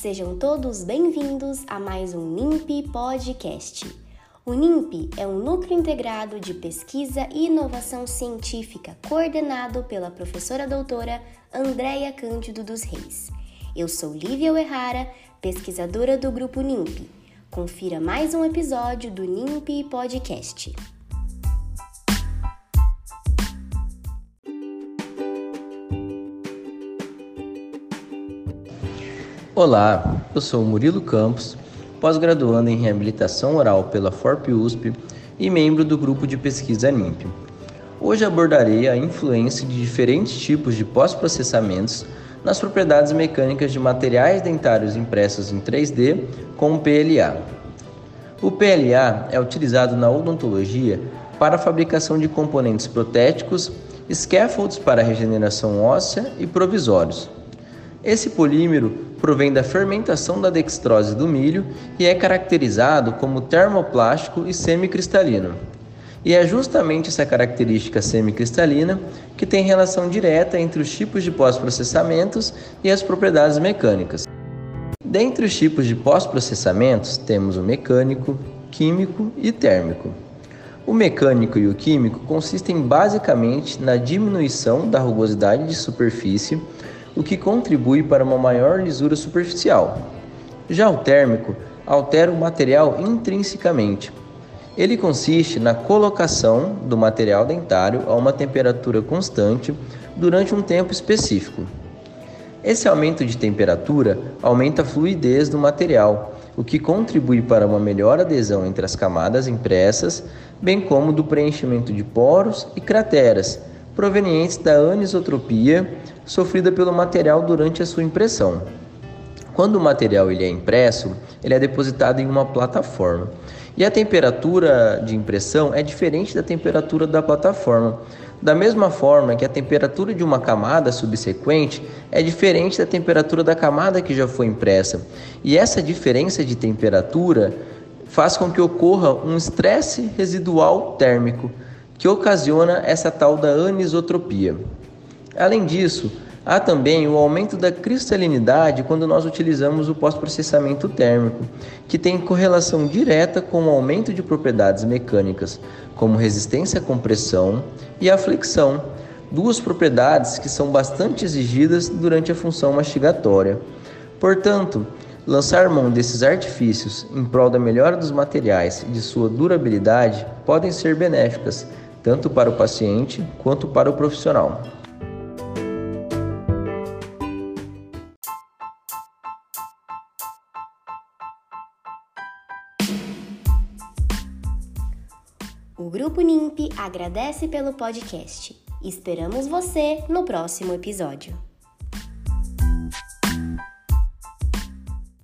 Sejam todos bem-vindos a mais um NIMP Podcast. O NIMP é um núcleo integrado de pesquisa e inovação científica coordenado pela professora doutora Andréia Cândido dos Reis. Eu sou Lívia Errara, pesquisadora do grupo NIMP. Confira mais um episódio do NIMP Podcast. Olá, eu sou Murilo Campos, pós-graduando em reabilitação oral pela FORP USP e membro do grupo de pesquisa NIMP. Hoje abordarei a influência de diferentes tipos de pós-processamentos nas propriedades mecânicas de materiais dentários impressos em 3D com PLA. O PLA é utilizado na odontologia para a fabricação de componentes protéticos, scaffolds para regeneração óssea e provisórios. Esse polímero provém da fermentação da dextrose do milho e é caracterizado como termoplástico e semicristalino. E é justamente essa característica semicristalina que tem relação direta entre os tipos de pós-processamentos e as propriedades mecânicas. Dentre os tipos de pós-processamentos, temos o mecânico, químico e térmico. O mecânico e o químico consistem basicamente na diminuição da rugosidade de superfície o que contribui para uma maior lisura superficial. Já o térmico altera o material intrinsecamente. Ele consiste na colocação do material dentário a uma temperatura constante durante um tempo específico. Esse aumento de temperatura aumenta a fluidez do material, o que contribui para uma melhor adesão entre as camadas impressas, bem como do preenchimento de poros e crateras, provenientes da anisotropia sofrida pelo material durante a sua impressão. Quando o material ele é impresso, ele é depositado em uma plataforma. E a temperatura de impressão é diferente da temperatura da plataforma. Da mesma forma que a temperatura de uma camada subsequente é diferente da temperatura da camada que já foi impressa. E essa diferença de temperatura faz com que ocorra um estresse residual térmico que ocasiona essa tal da anisotropia. Além disso, há também o aumento da cristalinidade quando nós utilizamos o pós-processamento térmico, que tem correlação direta com o aumento de propriedades mecânicas, como resistência à compressão e à flexão, duas propriedades que são bastante exigidas durante a função mastigatória. Portanto, Lançar mão desses artifícios em prol da melhora dos materiais e de sua durabilidade podem ser benéficas, tanto para o paciente quanto para o profissional. O Grupo NIMP agradece pelo podcast. Esperamos você no próximo episódio.